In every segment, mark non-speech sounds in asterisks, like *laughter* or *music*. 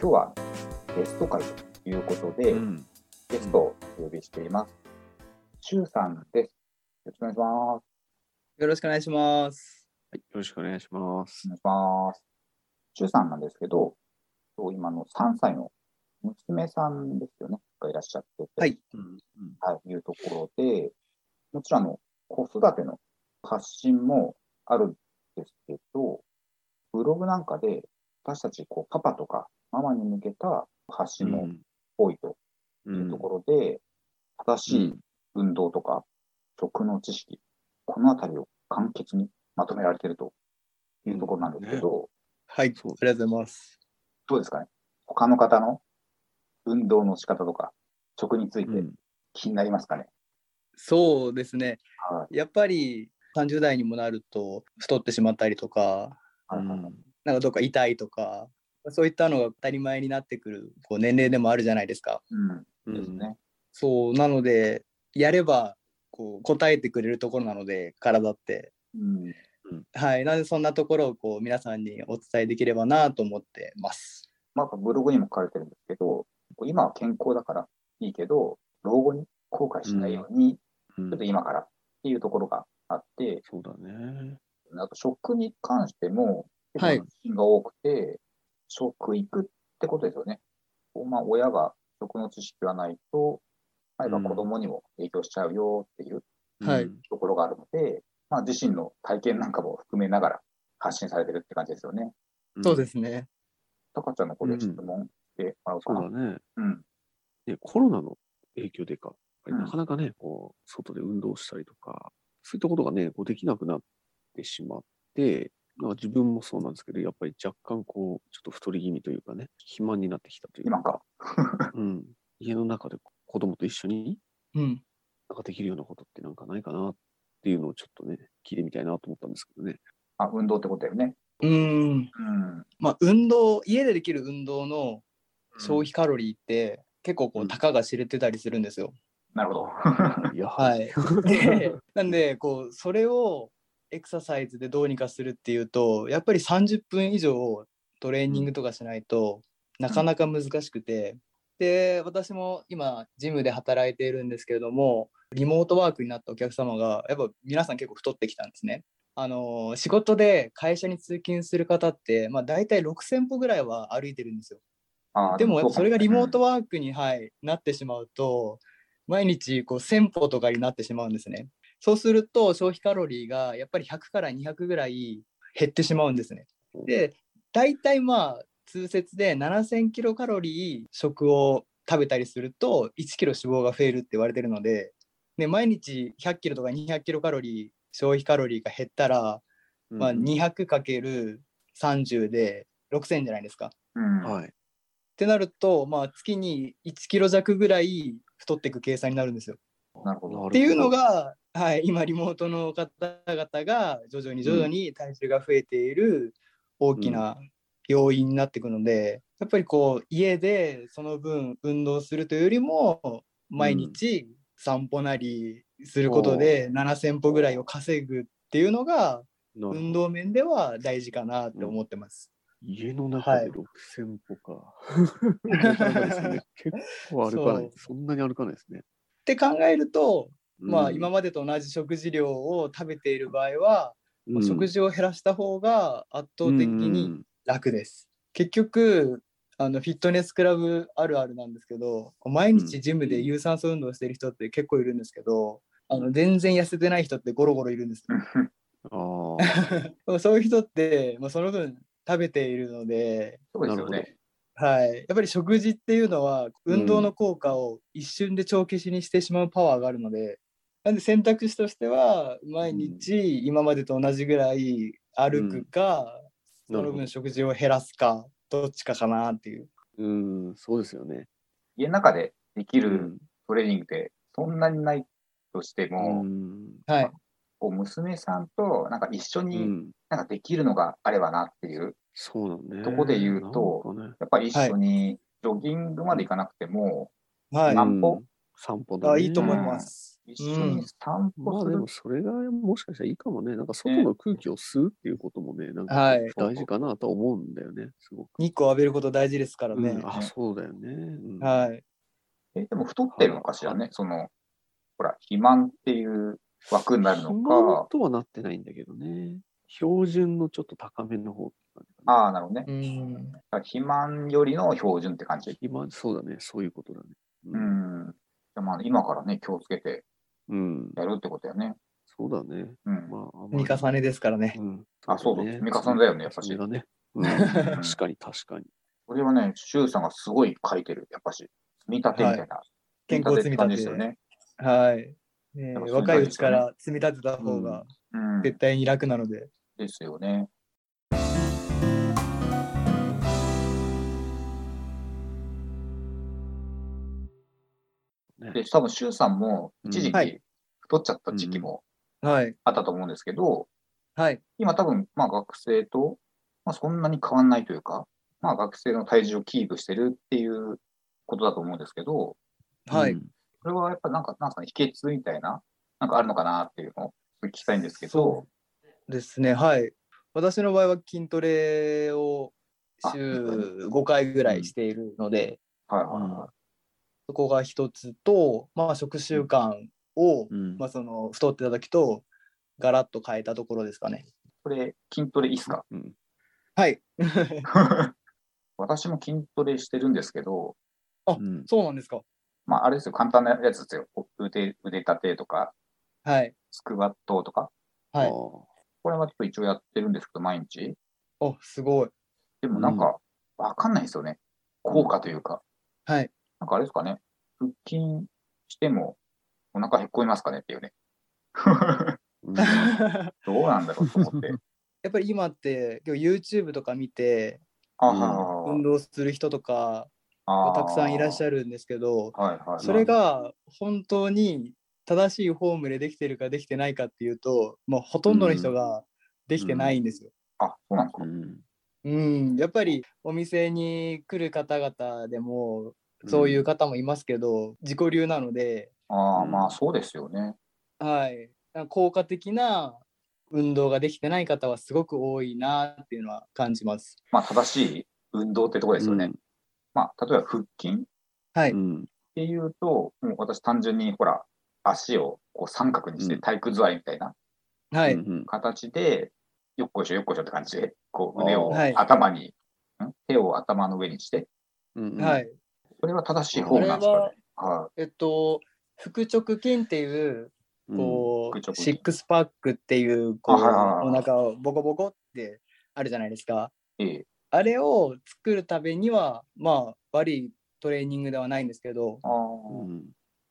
今日はゲスト会ということで、うん。ゲストをお呼びしています。シュウさんです。よろしくお願いします。よろしくお願いします。はい、よろしくお願いしますお。願いします。シュウさんなんですけど、そう今の3歳の娘さんですよね、がいらっしゃってて、はい。はい、いうところで、もちろんあの子育ての発信もあるんですけど、ブログなんかで私たちこうパパとかママに向けた発信も多いとういうところで、正しい運動とか食の知識、このあたりを簡潔にまとめられているというところなんですけど、はい。そうありがとうございます。どうですかね？他の方の運動の仕方とか食についてうん。気になりますかね、そうですね。はやっぱり30代にもなると太ってしまったりとか、はいはいはい。なんかどっか痛いとか、そういったのが当たり前になってくるこう年齢でもあるじゃないですか。うんうんですね。そうなのでやればこう答えてくれるところなので体って。うんはい。なのでそんなところをこう皆さんにお伝えできればなと思ってます。まあ、ブログにも書かれてるんですけど、今は健康だからいいけど、老後に後悔しないように、うんちょっと今からっていうところがあって、そうだね。あと食に関しても、結はい構が多くて、食育ってことですよね。まあ、親が食の知識がないと、まあ、やっぱ子供にも影響しちゃうよっていうはいうんところがあるので、まあ、自身の体験なんかも含めながら発信されてるって感じですよね。そうで。すね。たかちゃんのこれ質問してもらおうかな。そうだね。うん。ね、コロナの影響でか、なかなかね、こう、外で運動したりとか、そういったことがね、こうできなくなってしまって、まあ自分もそうなんですけど、やっぱり若干こう、ちょっと太り気味というかね、肥満になってきたという今か。*laughs* うん。家の中で子供と一緒にうん。なんかできるようなことってなんかないかなっていうのをちょっとね、聞いてみたいなと思ったんですけどね。あ、運動ってことだよね。うーん。うん。まあ運動家でできる運動の消費カロリーって結構こううんたかが知れてたりするんですよ。なるほど。いや、はい。でなんでこうそれをエクササイズでどうにかするっていうとやっぱり30分以上トレーニングとかしないとなかなか難しくてで私も今ジムで働いているんですけれどもリモートワークになったお客様がやっぱ皆さん結構太ってきたんですね。あの仕事で会社に通勤する方って、まあ、大体6,000歩ぐらいは歩いてるんですよ。あでもそれがリモートは。ワークに、はい、なってしまうと毎日こう1000歩とかになってしまうんですね。そうすると消費カロリーがやっぱり100から200ぐらい減ってしまうんですね。で大体まあ通説で7000キロカロリー食を食べたりすると1キロ脂肪が増えるって言われてるのでで毎日100キロとか200キロカロリー消費カロリーが減ったら、まあ、うん 200×30 で6000じゃないですか。うん。はい。ってなると、まあ、月に1キロ弱ぐらい太っていく計算になるんですよ。なるほど。っていうのが、はい、今リモートの方々が徐々に徐々に体重が増えている大きな要因になっていくので、やっぱりこう家でその分運動するというよりも毎日散歩なりすることで7,000歩ぐらいを稼ぐっていうのが運動面では大事かなって思ってます。家の中はいで6000歩か。*laughs* なかなかですね結構歩かない。*laughs* そんなに歩かないですね。って考えると、まあ、うん今までと同じ食事量を食べている場合は、うん食事を減らした方が圧倒的うにん楽です。結局あのフィットネスクラブあるあるなんですけど毎日ジムで有酸素運動してる人って結構いるんですけどあの全然痩せてない人ってゴロゴロいるんですよ。ああ。*laughs* そういう人って、まあ、その分食べているので、そうですよね。はい、やっぱり食事っていうのは運動の効果を一瞬で帳消しにしてしまうパワーがあるので、なんで選択肢としては毎日今までと同じぐらい歩くか、そのなるほど。分食事を減らすかどっちかかなっていう。うん、そうですよね。家の中でできるうん。トレーニングってそんなにないとしても、うん。はい、こう娘さんとなんか一緒にうん。なんかできるのがあればなっていう、そうなんね。とこで言うとねやっぱり一緒にジョギングまで行かなくても、はい散歩散歩だねあいいと思います。一緒に散ま歩するあでもそれがもしかしたらいいかもね。なんか外の空気を吸うっていうこともね、なんかはい大事かなとは思うんだよね、すごく。日光浴びること大事ですからね。うんあ、そうだよね。うんはい。え、でも太ってるのかしらね、その、ほら、肥満っていう枠になるのか、とはなってないんだけどね。標準のちょっと高めの方。ああ、なるほどね。うん。肥満よりの標準って感じ。肥満、そうだね。そういうことだね。う。ん。じゃあまあ、今からね、気をつけてうん。やるってことだよね。そうだね。うん。まあ、あまり積み重ねですからね。うん。あそうそうだ積み重ねだよねやっぱしだね。うん。うん確かに確かに。これはね、周さんがすごい書いてる、やっぱし。積み立てみたいな。健康積みって感じ立て。ですよね。はい。若いうちか大ら積み立てた方がうん。絶対に楽なので。ですよね。ねで、多分、周さんも一時期太っちゃった時期もはい。あったと思うんですけど、はい。今多分、まあ学生と、まあそんなに変わんないというか、まあ学生の体重をキープしてるっていうことだと思うんですけど、はい。うんこれはやっぱなんか、なんか秘訣みたいな、なんかあるのかなっていうのを聞きたいんですけどそ、ですね。はい。私の場合は筋トレを週5回ぐらいしているので、はいはいはそこが一つと、まあ、食習慣を、うんまあ、その太ってた時とガラッと変えたところですかね。い。これ、筋トレいいっすか？うんはい。*laughs* 私も筋トレしてるんですけど、うんそうなんですか。まああれですよ、簡単なやつですよ。腕、腕立てとか、はい。スクワットとか。はい。これはちょっと一応やってるんですけど、毎日。お、すごい。でもなんか、わかんないですよね。効果というか。はい。なんかあれですかね。腹筋してもお腹へっこみますかねっていうね。うん *laughs* どうなんだろうと思って。*laughs* やっぱり今って今日 YouTube とか見てあうん運動する人とかあたくさんいらっしる。ゃるんですけど、はいはいはい。それが本当に正しいフォームでできてるかできてないかっていうと、もうほとんどの人ができてないんですよ。あ、そうなんですか？うんうん、やっぱりお店に来る方々でもそういう方もいますけど、自己流なので、ああ、うんまあそうですよね。はい、効果的な運動ができてない方はすごく多いなっていうのは感じます。まあ正しい運動ってとこですよね。まあ例えば腹筋っはい、うん。ていうと、もう私単純にほら、足をこう三角にしてうん。体育座りみたいなはい、うんうん。形で、よっこいしょよっこいしょって感じで、こう腕をはい。頭に、ん？手を頭の上にして、うんうん。はい。これは正しいフォームなんですかね。はえっと、腹直筋っていう、こう、腹直筋。シックスパックっていう、こう、お腹をボコボコってあるじゃないですか。い。ええ。あれを作るためには、まあ、悪いトレーニングではないんですけど、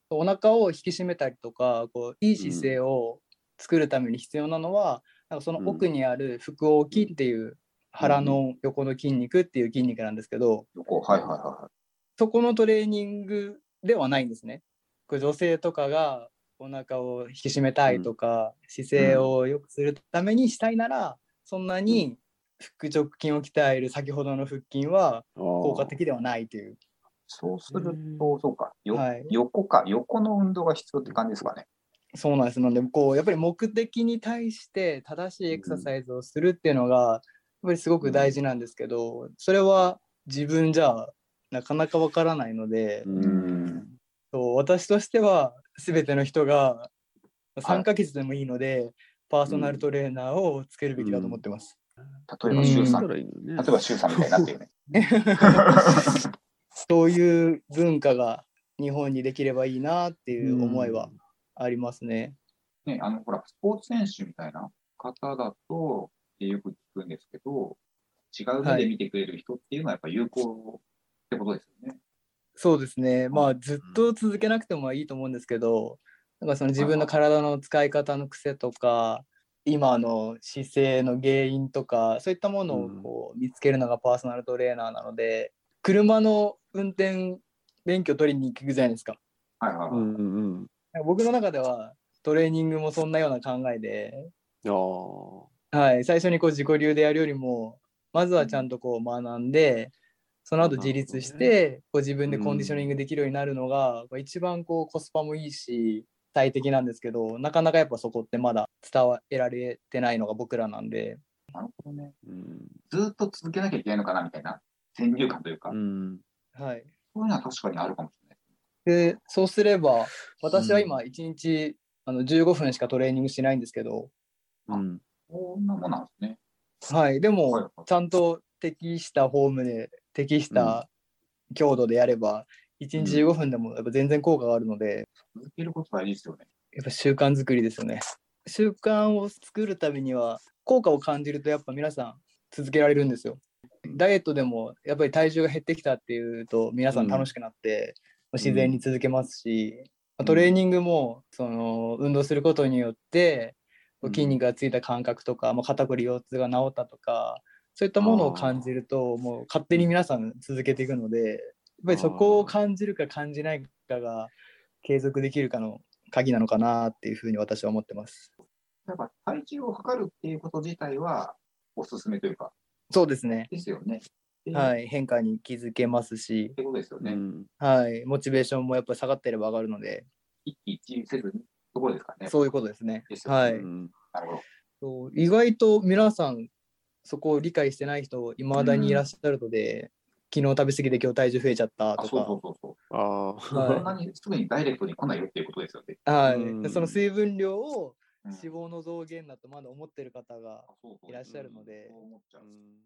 お腹を引き締めたりとか、こういい姿勢を作るために必要なのは、なんかその奥にある腹横筋っていう腹の横の筋肉っていう筋肉なんですけど、横、はいはいはそこのトレーニングではないんですね。これ女性とかがお腹を引き締めたいとか、姿勢を良くするためにしたいなら、そんなに腹直筋を鍛える先ほどの腹筋は効果的ではないという。い。そうすると、そうか、よはい横か、横の運動が必要って感じですかね。そうなんです。なので、こう、やっぱり目的に対して正しいエクササイズをするっていうのが、やっぱりすごく大事なんですけど、それは自分じゃなかなかわからないので、うんそう私としては全ての人が3ヶ月でもいいので、パーソナルトレーナーをつけるべきだと思ってます。例えば、周さん、した例えば、周さんみたいになってるね。そういう文化が日本にできればいいなっていう思いはありますね。ね、あの、ほら、スポーツ選手みたいな方だと、えよく聞くんですけど、違う目で見てくれる人っていうのはやっぱ有効ってことですよね。そうですね。まあずっと続けなくてもいいと思うんですけど、なんかその自分の体の使い方の癖とか、今の姿勢の原因とか、そういったものをこう見つけるのがパーソナルトレーナーなので、車の運転免許取りに行くじゃないですか。はいはいはい。うんうんなん。か僕の中ではトレーニングもそんなような考えで、ああはい、最初にこう自己流でやるよりも、まずはちゃんとこう学んで、その後自立しなて、こう自分でコンディショニングできるようになるのが、こう一番こうコスパもいいし、体的なんですけどなかなかやっぱそこってまだ伝えられてないのが僕らなんでなるほどね。うん。ずーっと続けなきゃいけないのかなみたいな先入観というか、うん。はいそういうのは確かにあるかもしれない。でそうすれば私は今1日、あの15分しかトレーニングしないんですけどうん。こんなもんなんですね。はいではいもはいちゃんと適したフォームで適した強度でやれば1日15分でもやっぱ全然効果があるので、続けること大事ですよね。やっぱ習慣作りですよね。習慣を作るためには効果を感じるとやっぱ皆さん続けられるんですよ。ダイエットでもやっぱり体重が減ってきたっていうと皆さん楽しくなって自然に続けますし、うん。トレーニングもその運動することによってうん。筋肉がついた感覚とか、まあ、肩こり腰痛が治ったとかそういったものを感じるともう勝手に皆さん続けていくのでやっぱりそこを感じるか感じないかが継続できるかの鍵なのかなっていうふうに私は思ってます。やっぱ体重を測るっていうこと自体はおすすめというか、そうですね。ですよね。っはい、変化に気づけますし、てことですよね。うん。はい、モチベーションもやっぱり下がってれば上がるので、一喜一憂せずに、ところですかね。そういうことですねです。よねはい。うんなるほど。そう意外と皆さんそこを理解してない人いまだにいらっしゃるので、昨日食べ過ぎて今日体重増えちゃったあ、とそうそうか、そうそう。ああ。はいそんなにすぐにダイレクトに来ないよっていうことですよね。はいうんでその水分量をうん脂肪の増減だとまだ思ってる方がいらっしゃるので。そう思っちゃう。うん